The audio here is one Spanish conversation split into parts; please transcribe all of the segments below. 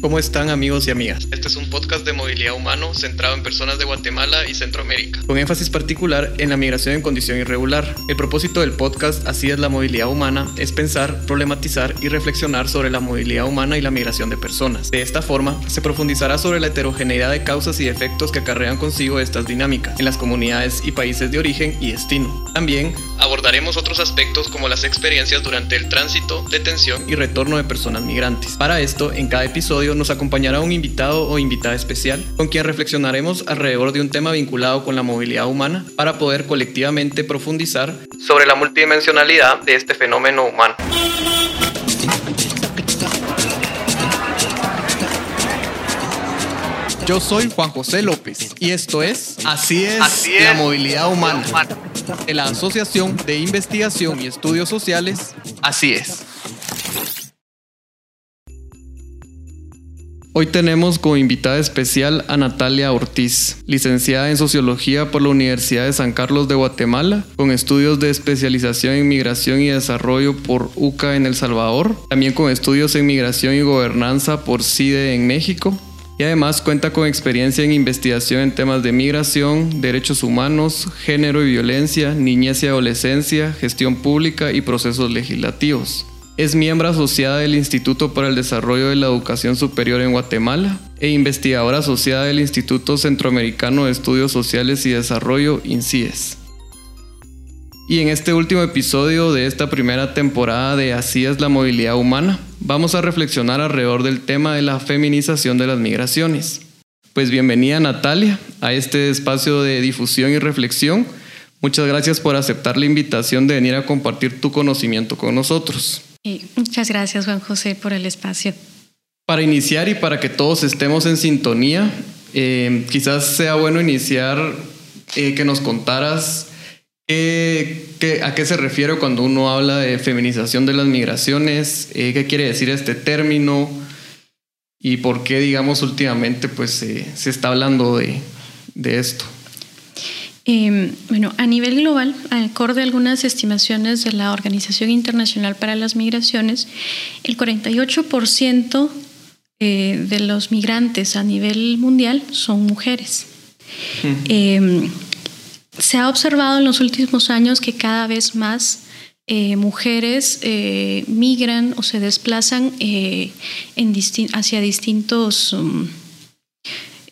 ¿Cómo están amigos y amigas? Este es un podcast de movilidad humano centrado en personas de Guatemala y Centroamérica, con énfasis particular en la migración en condición irregular. El propósito del podcast Así es la movilidad humana es pensar, problematizar y reflexionar sobre la movilidad humana y la migración de personas. De esta forma, se profundizará sobre la heterogeneidad de causas y efectos que acarrean consigo estas dinámicas en las comunidades y países de origen y destino. También abordaremos otros aspectos como las experiencias durante el tránsito, detención y retorno de personas migrantes. Para esto, en cada episodio nos acompañará un invitado o invitada especial con quien reflexionaremos alrededor de un tema vinculado con la movilidad humana para poder colectivamente profundizar sobre la multidimensionalidad de este fenómeno humano. Yo soy Juan José López y esto es Así es, la movilidad humana de la Asociación de Investigación y Estudios Sociales. Así es. Hoy tenemos como invitada especial a Natalia Ortiz, licenciada en Sociología por la Universidad de San Carlos de Guatemala, con estudios de especialización en Migración y Desarrollo por UCA en El Salvador, también con estudios en Migración y Gobernanza por CIDE en México, y además cuenta con experiencia en investigación en temas de migración, derechos humanos, género y violencia, niñez y adolescencia, gestión pública y procesos legislativos. Es miembro asociada del Instituto para el Desarrollo de la Educación Superior en Guatemala e investigadora asociada del Instituto Centroamericano de Estudios Sociales y Desarrollo, INCIES. Y en este último episodio de esta primera temporada de Así es la movilidad humana, vamos a reflexionar alrededor del tema de la feminización de las migraciones. Pues bienvenida Natalia a este espacio de difusión y reflexión. Muchas gracias por aceptar la invitación de venir a compartir tu conocimiento con nosotros muchas gracias, Juan José, por el espacio. Para iniciar y para que todos estemos en sintonía, eh, quizás sea bueno iniciar eh, que nos contaras a qué se refiere cuando uno habla de feminización de las migraciones, eh, qué quiere decir este término y por qué, digamos, últimamente pues, se está hablando de, de esto. Em, bueno, a nivel global, acorde a algunas estimaciones de la Organización Internacional para las Migraciones, el 48% eh, de los migrantes a nivel mundial son mujeres. Em, se ha observado en los últimos años que cada vez más eh, mujeres eh, migran o se desplazan hacia distintos um,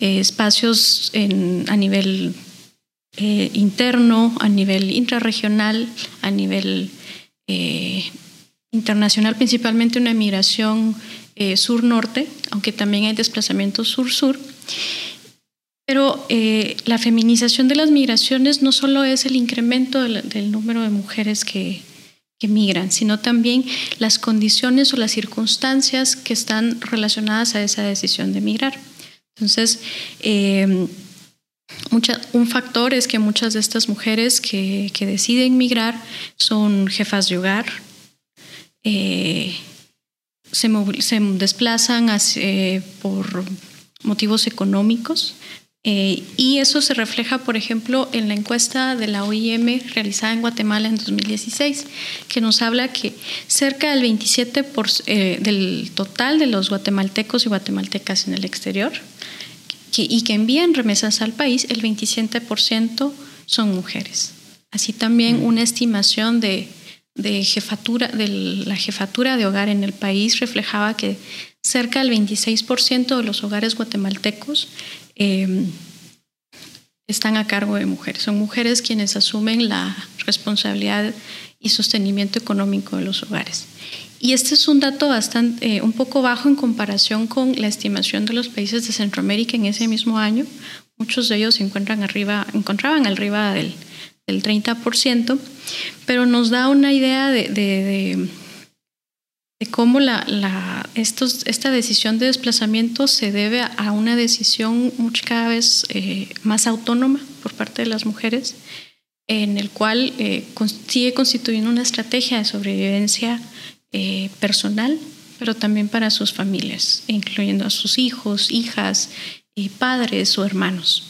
espacios a nivel eh, interno, a nivel intrarregional, a nivel eh, internacional, principalmente una migración eh, sur-norte, aunque también hay desplazamientos sur-sur. Pero la feminización de las migraciones no solo es el incremento del, número de mujeres que, que, migran, sino también las condiciones o las circunstancias que están relacionadas a esa decisión de migrar. Entonces, un factor es que muchas de estas mujeres que, deciden migrar son jefas de hogar, eh, se, desplazan eh, por motivos económicos eh, y eso se refleja, por ejemplo, en la encuesta de la OIM realizada en Guatemala en 2016, que nos habla que cerca del 27% del total de los guatemaltecos y guatemaltecas en el exterior y que envían remesas al país, el 27% son mujeres. Así también una estimación de, jefatura, de la jefatura de hogar en el país reflejaba que cerca del 26% de los hogares guatemaltecos em, están a cargo de mujeres. Son mujeres quienes asumen la responsabilidad y sostenimiento económico de los hogares. Y este es un dato bastante, eh, un poco bajo en comparación con la estimación de los países de Centroamérica en ese mismo año. Muchos de ellos se encuentran arriba, encontraban arriba del, del 30%, pero nos da una idea de, de, de, cómo la, la, estos, esta decisión de desplazamiento se debe a una decisión mucho, cada vez eh, más autónoma por parte de las mujeres, en el cual eh, sigue constituyendo una estrategia de sobrevivencia eh, personal, pero también para sus familias, incluyendo a sus hijos, hijas, y padres o hermanos.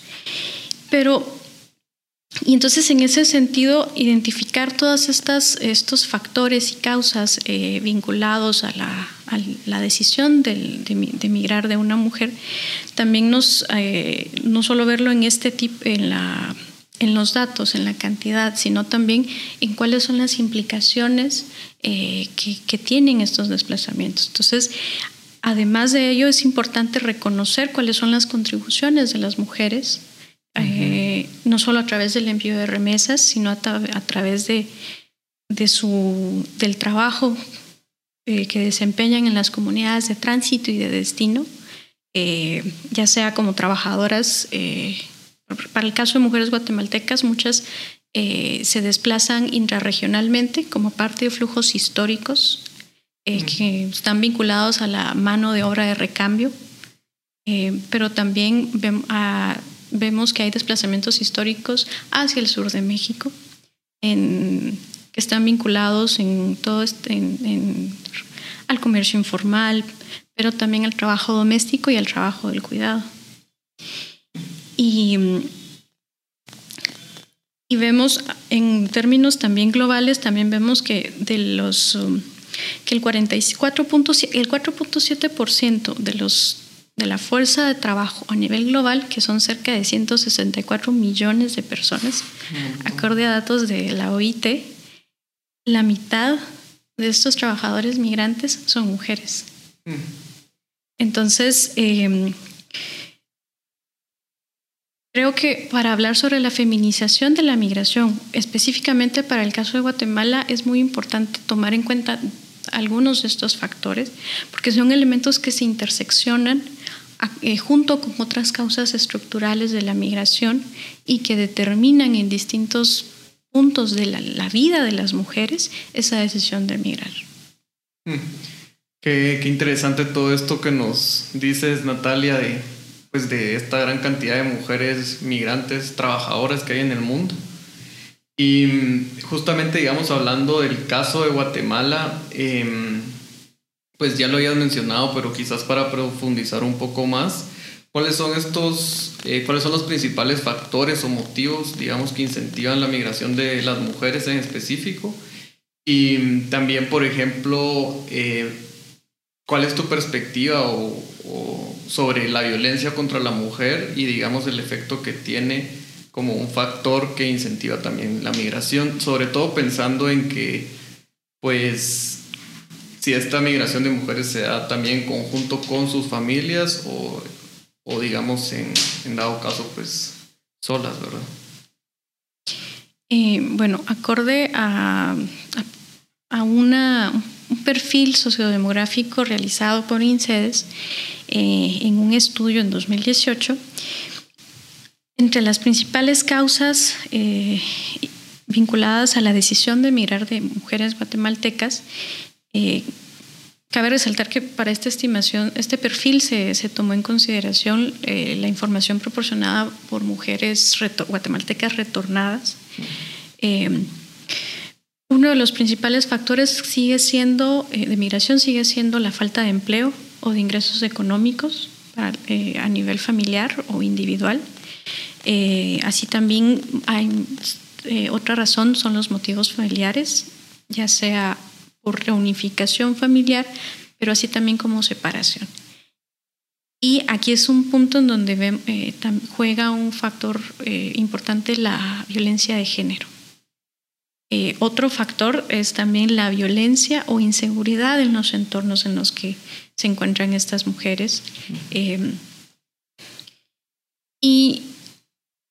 Pero y entonces en ese sentido, identificar todos estos factores y causas eh, vinculados a la, decisión de, de, migrar de una mujer, también nos, eh, no solo verlo en este tipo, en la en los datos, en la cantidad, sino también en cuáles son las implicaciones eh, que, tienen estos desplazamientos. Entonces, además de ello, es importante reconocer cuáles son las contribuciones de las mujeres eh, no solo a través del envío de remesas, sino a, través de, de, su, del trabajo eh, que desempeñan en las comunidades de tránsito y de destino, eh, ya sea como trabajadoras. Para el caso de mujeres guatemaltecas, muchas se desplazan intrarregionalmente como parte de flujos históricos que están vinculados a la mano de obra de recambio, pero también a, vemos que hay desplazamientos históricos hacia el sur de México, que están vinculados en todo este, al comercio informal, pero también al trabajo doméstico y al trabajo del cuidado. Y, y vemos en términos también globales, también vemos que de los um, que el 44.7% el 4.7% de los de la fuerza de trabajo a nivel global, que son cerca de 164 millones de personas, acorde a datos de la OIT, la mitad de estos trabajadores migrantes son mujeres. Entonces, em, creo que para hablar sobre la feminización de la migración, específicamente para el caso de Guatemala, es muy importante tomar en cuenta algunos de estos factores, porque son elementos que se interseccionan eh, junto con otras causas estructurales de la migración y que determinan en distintos puntos de la, vida de las mujeres esa decisión de migrar. Mm. Qué, interesante todo esto que nos dices, Natalia, de, pues de esta gran cantidad de mujeres migrantes, trabajadoras que hay en el mundo. Y justamente, digamos, hablando del caso de Guatemala, eh, pues ya lo habías mencionado, pero quizás para profundizar un poco más, ¿cuáles son estos, eh, cuáles son los principales factores o motivos, digamos, que incentivan la migración de las mujeres en específico? Y también, por ejemplo, eh, ¿cuál es tu perspectiva o, sobre la violencia contra la mujer y, digamos, el efecto que tiene como un factor que incentiva también la migración, sobre todo pensando en que, pues, si esta migración de mujeres se da también conjunto con sus familias o, o digamos en, en, dado caso pues solas, ¿verdad? Eh, bueno, acorde a, a, una, un perfil sociodemográfico realizado por INSEDES eh, en un estudio en 2018, entre las principales causas eh, vinculadas a la decisión de emigrar de mujeres guatemaltecas eh, cabe resaltar que para esta estimación, este perfil se, tomó en consideración la información proporcionada por mujeres guatemaltecas retornadas. Eh, uno de los principales factores sigue siendo, de migración sigue siendo la falta de empleo o de ingresos económicos a nivel familiar o individual. así también hay otra razón son los motivos familiares, ya sea reunificación familiar, pero así también como separación. Y aquí es un punto en donde eh, juega un factor eh, importante la violencia de género. Eh, otro factor es también la violencia o inseguridad en los entornos en los que se encuentran estas mujeres. y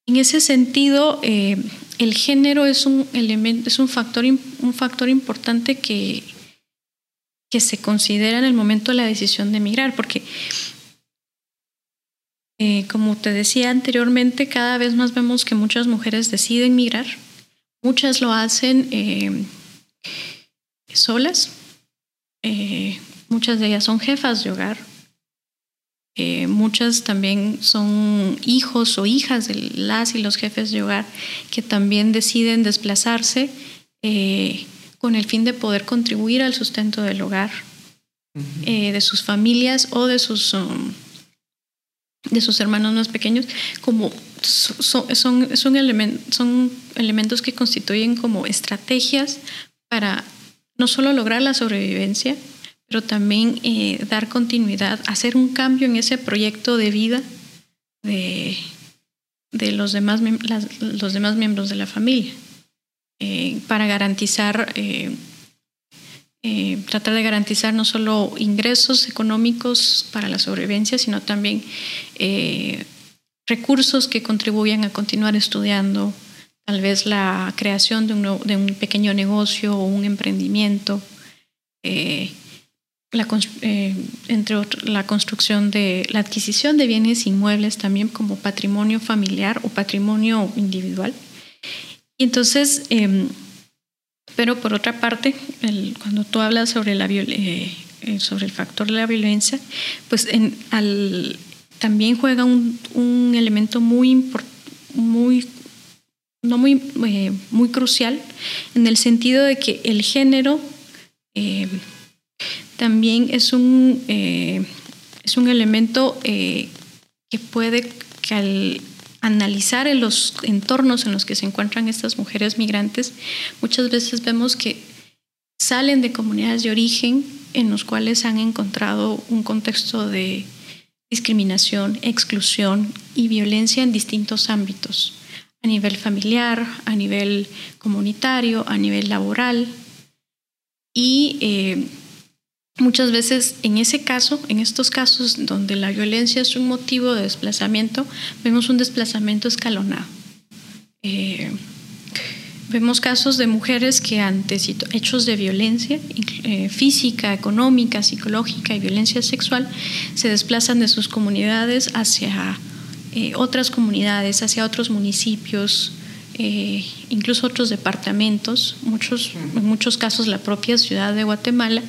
en ese sentido, el género es un elemento, es un factor, un factor importante que, que se considera en el momento de la decisión de emigrar, porque eh, como te decía anteriormente, cada vez más vemos que muchas mujeres deciden migrar, muchas lo hacen eh, solas, eh, muchas de ellas son jefas de hogar, eh, muchas también son hijos o hijas de las y los jefes de hogar que también deciden desplazarse eh, con el fin de poder contribuir al sustento del hogar, eh, de sus familias o de sus, um, de sus hermanos más pequeños, como son, son, son, son elementos que constituyen como estrategias para no solo lograr la sobrevivencia, pero también eh, dar continuidad, hacer un cambio en ese proyecto de vida de, de los, demás, los demás miembros de la familia, eh, para garantizar, eh, tratar de garantizar no solo ingresos económicos para la sobrevivencia, sino también recursos que contribuyan a continuar estudiando, tal vez la creación de un, de un pequeño negocio o un emprendimiento, eh, la, eh, entre otros, la construcción de la adquisición de bienes inmuebles también como patrimonio familiar o patrimonio individual. Y entonces, em, pero por otra parte, cuando tú hablas sobre, la, eh, sobre el factor de la violencia, pues al, también juega un, un elemento muy, muy no muy, eh, muy crucial, en el sentido de que el género eh, también es un, eh, es un elemento que puede, que al analizar en los entornos en los que se encuentran estas mujeres migrantes, muchas veces vemos que salen de comunidades de origen en los cuales han encontrado un contexto de discriminación, exclusión y violencia en distintos ámbitos a nivel familiar, a nivel comunitario, a nivel laboral. Y eh, muchas veces en ese caso, en estos casos donde la violencia es un motivo de desplazamiento, vemos un desplazamiento escalonado. Eh, vemos casos de mujeres que ante hechos de violencia eh, física, económica, psicológica y violencia sexual se desplazan de sus comunidades hacia eh, otras comunidades, hacia otros municipios, eh, incluso otros departamentos, muchos, en muchos casos la propia ciudad de Guatemala.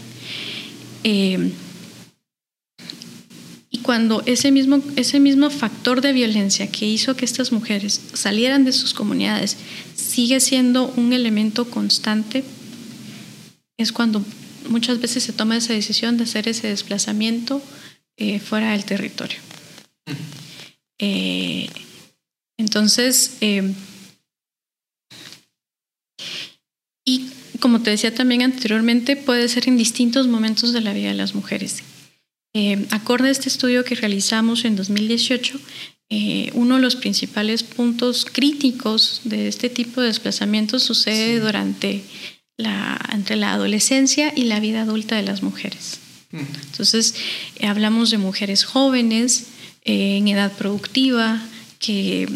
Eh, y cuando ese mismo, ese mismo factor de violencia que hizo que estas mujeres salieran de sus comunidades sigue siendo un elemento constante, es cuando muchas veces se toma esa decisión de hacer ese desplazamiento fuera del territorio. Eh, entonces, eh, y como te decía también anteriormente, puede ser en distintos momentos de la vida de las mujeres. Eh, acorde a este estudio que realizamos en 2018, uno de los principales puntos críticos de este tipo de desplazamientos sucede durante la, entre la adolescencia y la vida adulta de las mujeres. Mm. Entonces, hablamos de mujeres jóvenes, en edad productiva, que,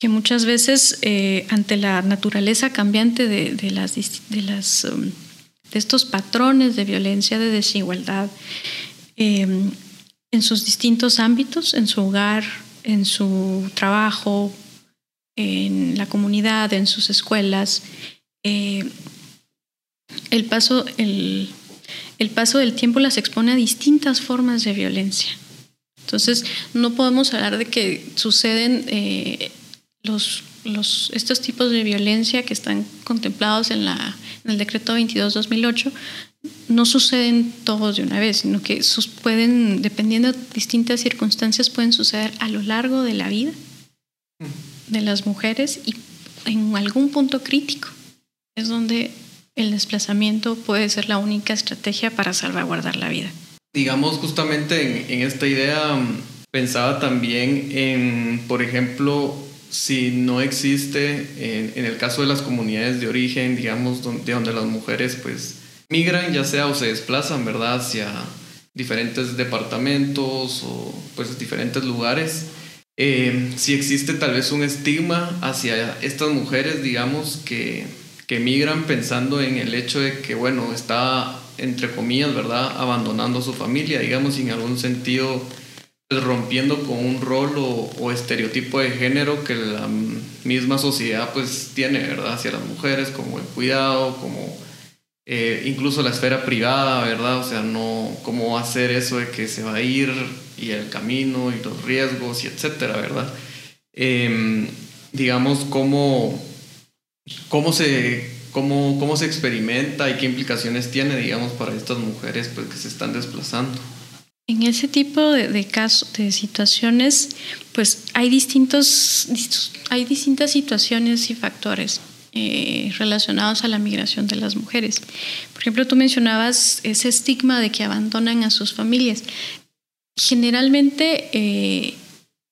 que muchas veces eh, ante la naturaleza cambiante de, las, de, las, um, de estos patrones de violencia, de desigualdad, em, en sus distintos ámbitos, en su hogar, en su trabajo, en la comunidad, en sus escuelas, eh, el paso, el, el paso del tiempo las expone a distintas formas de violencia. Entonces, no podemos hablar de que suceden eh, los, los, estos tipos de violencia que están contemplados en, la, en el decreto 22-2008, no suceden todos de una vez, sino que sus, pueden, dependiendo de distintas circunstancias, pueden suceder a lo largo de la vida de las mujeres y en algún punto crítico es donde el desplazamiento puede ser la única estrategia para salvaguardar la vida. Digamos, justamente en, esta idea mm, pensaba también en, por ejemplo, si no existe, en, el caso de las comunidades de origen, digamos, donde, donde las mujeres pues migran, ya sea o se desplazan, ¿verdad?, hacia diferentes departamentos o pues diferentes lugares. Eh, si existe tal vez un estigma hacia estas mujeres, digamos, que, que migran pensando en el hecho de que, bueno, está entre comillas, ¿verdad? Abandonando su familia, digamos, en algún sentido rompiendo con un rol o, estereotipo de género que la misma sociedad pues tiene, ¿verdad? Hacia las mujeres, como el cuidado, como eh, incluso la esfera privada, ¿verdad? O sea, no, cómo hacer eso de que se va a ir y el camino y los riesgos y etcétera, ¿verdad? Em, digamos, cómo, cómo se cómo, cómo se experimenta y qué implicaciones tiene, digamos, para estas mujeres pues, que se están desplazando. En ese tipo de, casos, de situaciones, pues hay, distintos, hay distintas situaciones y factores eh, relacionados a la migración de las mujeres. Por ejemplo, tú mencionabas ese estigma de que abandonan a sus familias. Generalmente eh,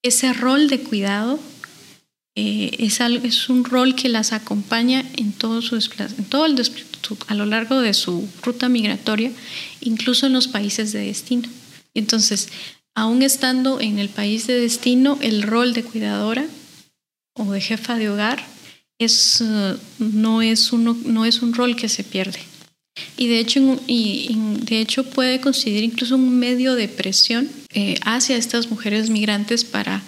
ese rol de cuidado eh, es, es, un rol que las acompaña en todo, su, en todo el, a lo largo de su ruta migratoria, incluso en los países de destino. Entonces, aún estando en el país de destino, el rol de cuidadora o de jefa de hogar es, uh, no, es uno, no es un rol que se pierde. Y de hecho, de hecho puede considerar incluso un medio de presión eh, hacia estas mujeres migrantes para,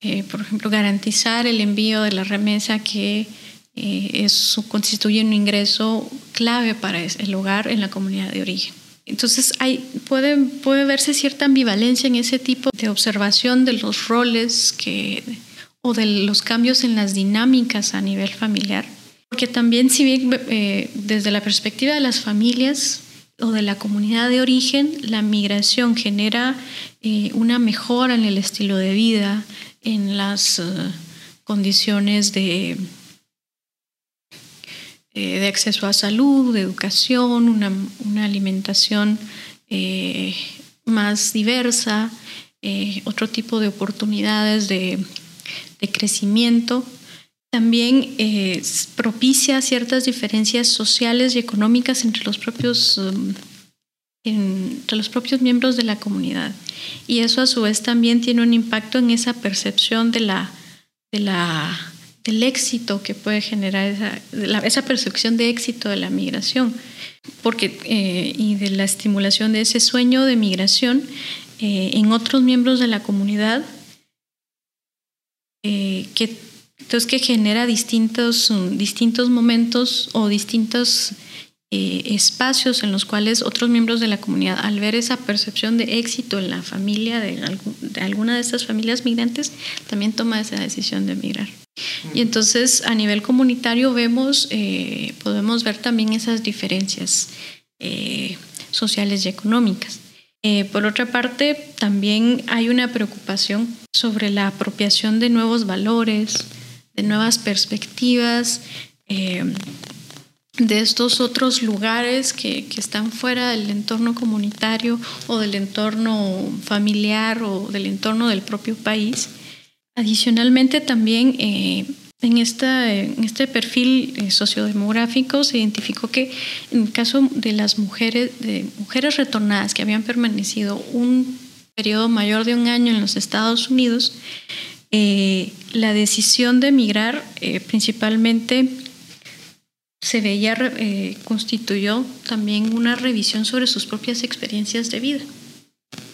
eh, por ejemplo, garantizar el envío de la remesa que eh, es, constituye un ingreso clave para el hogar en la comunidad de origen. Entonces hay, puede, puede verse cierta ambivalencia en ese tipo de observación de los roles que, o de los cambios en las dinámicas a nivel familiar. Porque también si bien eh, desde la perspectiva de las familias o de la comunidad de origen, la migración genera eh, una mejora en el estilo de vida, en las eh, condiciones de eh, de acceso a salud, de educación, una, alimentación eh, más diversa, eh, otro tipo de oportunidades de, crecimiento. También propicia ciertas diferencias sociales y económicas entre los propios um, entre los propios miembros de la comunidad. Y eso a su vez también tiene un impacto en esa percepción de la, de la del éxito que puede generar esa, esa percepción de éxito de la migración porque, eh, y de la estimulación de ese sueño de migración eh, en otros miembros de la comunidad eh, que, entonces que genera distintos, distintos momentos o distintos espacios en los cuales otros miembros de la comunidad, al ver esa percepción de éxito en la familia de, de alguna de estas familias migrantes, también toma esa decisión de migrar. Y entonces a nivel comunitario vemos, eh, podemos ver también esas diferencias eh, sociales y económicas. Eh, por otra parte, también hay una preocupación sobre la apropiación de nuevos valores, de nuevas perspectivas, de estos otros lugares que, que, están fuera del entorno comunitario o del entorno familiar o del entorno del propio país. Adicionalmente, también eh, en, esta, en este perfil eh, sociodemográfico se identificó que en caso de las mujeres, de mujeres retornadas que habían permanecido un periodo mayor de un año en los Estados Unidos, eh, la decisión de emigrar principalmente se veía, constituyó también una revisión sobre sus propias experiencias de vida.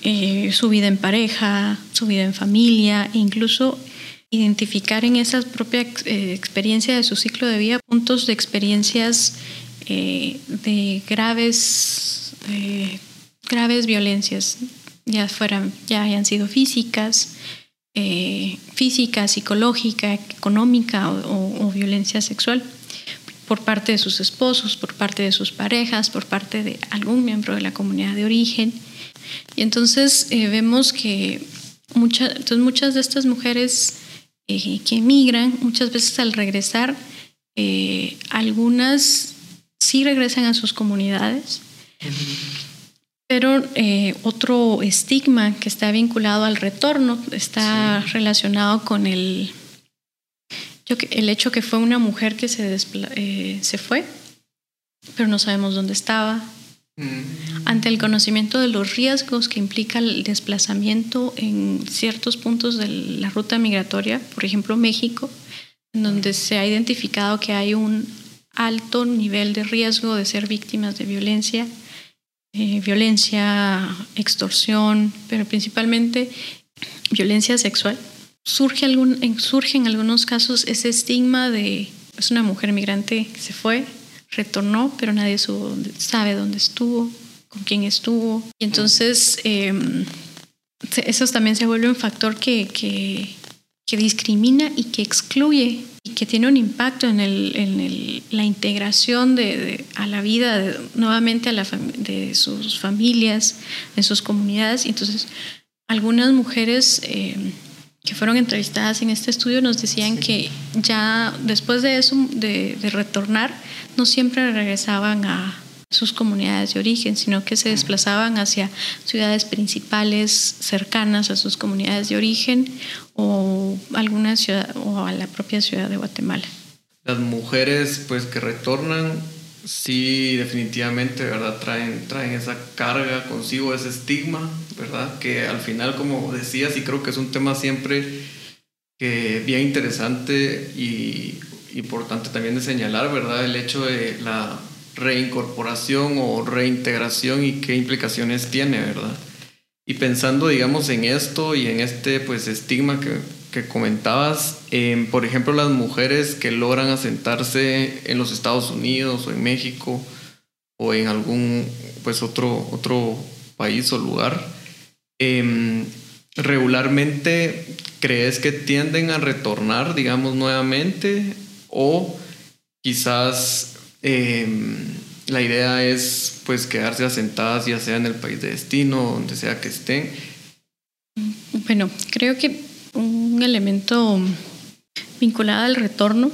Eh, su vida en pareja, su vida en familia, e incluso identificar en esa propia eh, experiencia de su ciclo de vida puntos de experiencias eh, de graves, graves violencias, ya fueran, ya hayan sido físicas, física, psicológica, económica o violencia sexual por parte de sus esposos, por parte de sus parejas, por parte de algún miembro de la comunidad de origen. Y entonces eh, vemos que entonces muchas de estas mujeres eh, que emigran, muchas veces al regresar, eh, algunas sí regresan a sus comunidades, pero otro estigma que está vinculado al retorno está relacionado con el, el hecho que fue una mujer que se, se fue, pero no sabemos dónde estaba, ante el conocimiento de los riesgos que implica el desplazamiento en ciertos puntos de la ruta migratoria, por ejemplo México, en donde se ha identificado que hay un alto nivel de riesgo de ser víctimas de violencia, eh, violencia, extorsión, pero principalmente violencia sexual. Surge, algún, surge en algunos casos ese estigma de es una mujer migrante que se fue, retornó, pero nadie sabe dónde estuvo, con quién estuvo. Y entonces em, eso también se vuelve un factor que, que, discrimina y que excluye y que tiene un impacto en, el, en la integración de, a la vida nuevamente a la de sus familias, en sus comunidades. Entonces, algunas mujeres eh, que fueron entrevistadas en este estudio nos decían que ya después de eso, de, de retornar, no siempre regresaban a, sus comunidades de origen, sino que se desplazaban hacia ciudades principales cercanas a sus comunidades de origen o alguna ciudad o a la propia ciudad de Guatemala. Las mujeres pues que retornan sí definitivamente, ¿verdad? Traen, traen esa carga consigo, ese estigma, ¿verdad? Que al final, como decías, y creo que es un tema siempre que bien interesante y importante también de señalar, ¿verdad? El hecho de la reincorporación o reintegración y qué implicaciones tiene, ¿verdad? Y pensando, digamos, en esto y en este pues estigma que, que comentabas, por ejemplo, las mujeres que logran asentarse en los Estados Unidos o en México o en algún pues otro, otro país o lugar, em, regularmente crees que tienden a retornar, digamos, nuevamente o quizás Em, la idea es pues quedarse asentadas ya sea en el país de destino, donde sea que estén. Bueno, creo que elemento vinculado al retorno,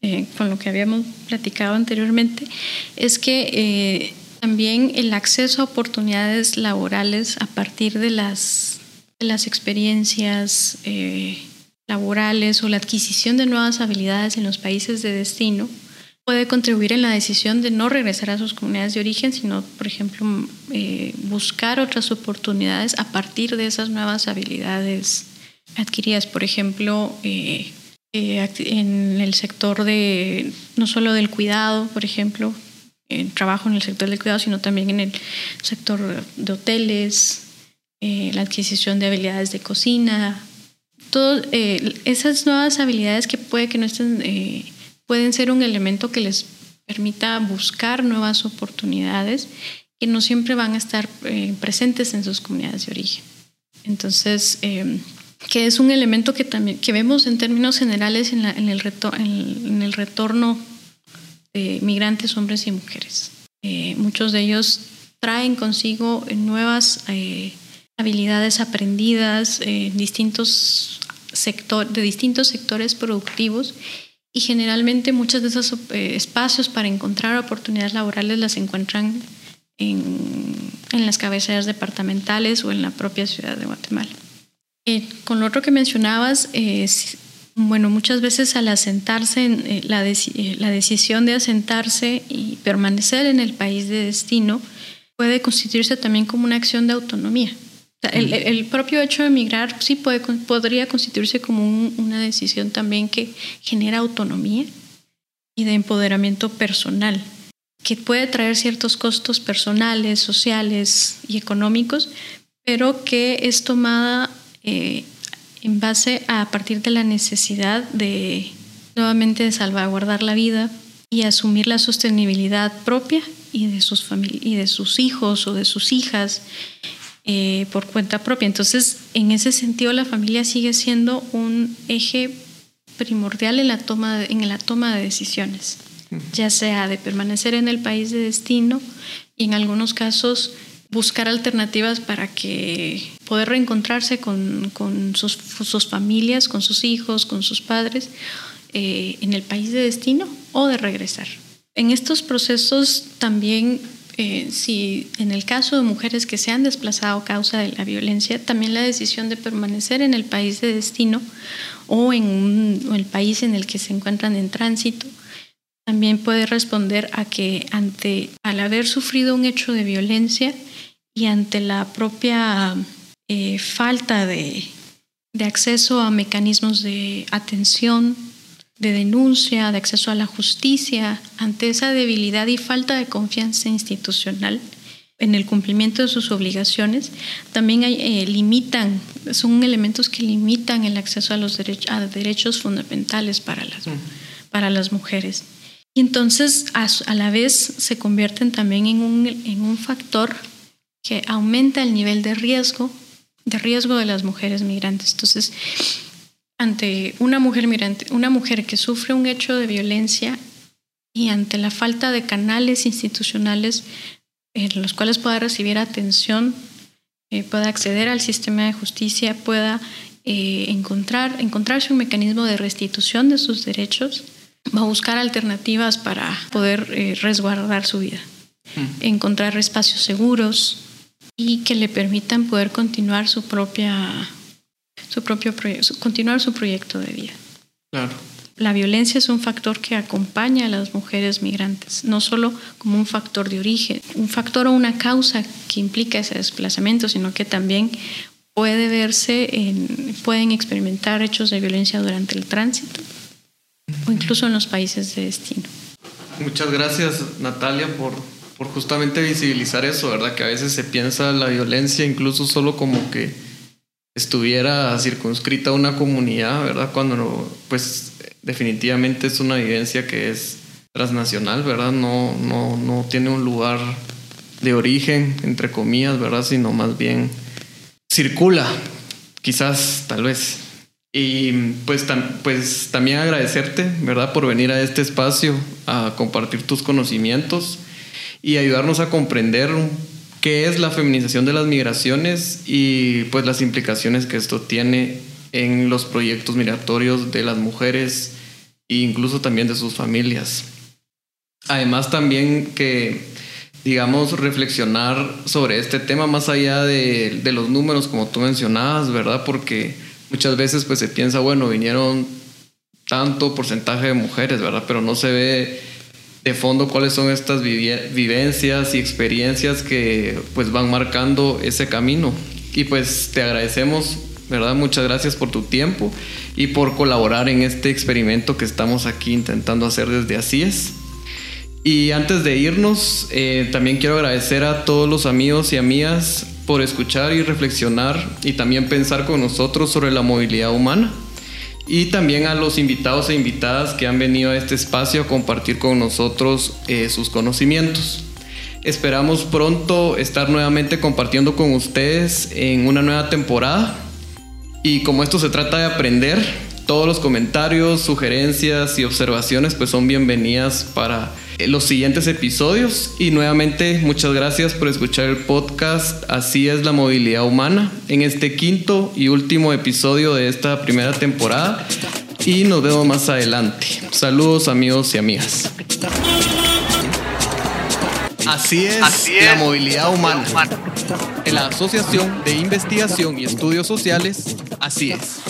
eh, con lo que habíamos platicado anteriormente, es que eh, también el acceso a oportunidades laborales a partir de las, de las experiencias eh, laborales o la adquisición de nuevas habilidades en los países de destino puede contribuir en la decisión de no regresar a sus comunidades de origen, sino, por ejemplo, buscar otras oportunidades a partir de esas nuevas habilidades adquiridas. Por ejemplo, eh, eh, en el sector de, no solo del cuidado, por ejemplo, trabajo en el sector del cuidado, sino también en el sector de hoteles, la adquisición de habilidades de cocina, todas esas nuevas habilidades que puede que no estén pueden ser un elemento que les permita buscar nuevas oportunidades que no siempre van a estar eh, presentes en sus comunidades de origen. Entonces, eh, que es un elemento que también que vemos en términos generales en, el, en, el, retorno de migrantes, hombres y mujeres. Eh, muchos de ellos traen consigo nuevas habilidades aprendidas en distintos sector, de distintos sectores productivos y generalmente muchos de esos eh, espacios para encontrar oportunidades laborales las encuentran en, en las cabeceras departamentales o en la propia ciudad de Guatemala. Eh, con lo otro que mencionabas, eh, bueno, muchas veces al asentarse, en, la, la decisión de asentarse y permanecer en el país de destino puede constituirse también como una acción de autonomía. El, propio hecho de emigrar sí puede, podría constituirse como una decisión también que genera autonomía y de empoderamiento personal, que puede traer ciertos costos personales, sociales y económicos, pero que es tomada eh, en base a, a partir de la necesidad de nuevamente de salvaguardar la vida y asumir la sostenibilidad propia y de sus, y de sus hijos o de sus hijas eh, por cuenta propia. Entonces, en ese sentido, la familia sigue siendo un eje primordial en la toma de, en la toma de decisiones, ya sea de permanecer en el país de destino y en algunos casos buscar alternativas para que poder reencontrarse con, sus, familias, con sus hijos, con sus padres eh, en el país de destino o de regresar. En estos procesos también eh, si en el caso de mujeres que se han desplazado a causa de la violencia, también la decisión de permanecer en el país de destino o en el país en el que se encuentran en tránsito, también puede responder a que ante al haber sufrido un hecho de violencia y ante la propia eh, falta de acceso a mecanismos de atención de denuncia, de acceso a la justicia, ante esa debilidad y falta de confianza institucional en el cumplimiento de sus obligaciones, también eh, limitan, son elementos que limitan el acceso a los derechos fundamentales para las, para las mujeres. Y entonces, a, a, la vez, se convierten también en un, en un factor que aumenta el nivel de riesgo, de riesgo de las mujeres migrantes. Entonces, ante una mujer migrante, una mujer que sufre un hecho de violencia y ante la falta de canales institucionales en los cuales pueda recibir atención, eh, pueda acceder al sistema de justicia, pueda eh, encontrar, encontrarse un mecanismo de restitución de sus derechos, va a buscar alternativas para poder eh, resguardar su vida, mm. encontrar espacios seguros y que le permitan poder continuar su propia, su propio continuar su proyecto de vida. Claro. La violencia es un factor que acompaña a las mujeres migrantes, no solo como un factor de origen, un factor o una causa que implica ese desplazamiento, sino que también puede verse en, pueden experimentar hechos de violencia durante el tránsito o incluso en los países de destino. Muchas gracias Natalia por, por justamente visibilizar eso, ¿verdad? Que a veces se piensa la violencia incluso solo como que estuviera circunscrita a una comunidad, ¿verdad? Cuando no, pues definitivamente es una vivencia que es transnacional, ¿verdad? No, no, no tiene un lugar de origen, entre comillas, ¿verdad? Sino más bien circula, quizás, tal vez. Y pues, pues también agradecerte, ¿verdad? Por venir a este espacio a compartir tus conocimientos y ayudarnos a comprender qué es la feminización de las migraciones y pues las implicaciones que esto tiene en los proyectos migratorios de las mujeres e incluso también de sus familias. Además también que, digamos, reflexionar sobre este tema más allá de, los números, como tú mencionabas, ¿verdad? Porque muchas veces pues se piensa, bueno, vinieron tanto porcentaje de mujeres, ¿verdad? Pero no se ve de fondo cuáles son estas vivencias y experiencias que pues van marcando ese camino. Y pues te agradecemos ¿verdad? Muchas gracias por tu tiempo y por colaborar en este experimento que estamos aquí intentando hacer desde Así. Y antes de irnos, eh, también quiero agradecer a todos los amigos y amigas por escuchar y reflexionar y también pensar con nosotros sobre la movilidad humana. Y también a los invitados e invitadas que han venido a este espacio a compartir con nosotros eh, sus conocimientos. Esperamos pronto estar nuevamente compartiendo con ustedes en una nueva temporada y como esto se trata de aprender, todos los comentarios, sugerencias y observaciones pues son bienvenidas para los siguientes episodios. Y nuevamente muchas gracias por escuchar el podcast Así es la movilidad humana en este quinto y último episodio de esta primera temporada. Y nos vemos más adelante. Saludos amigos y amigas. Así es, la movilidad humana. En la Asociación de Investigación y Estudios Sociales, así es.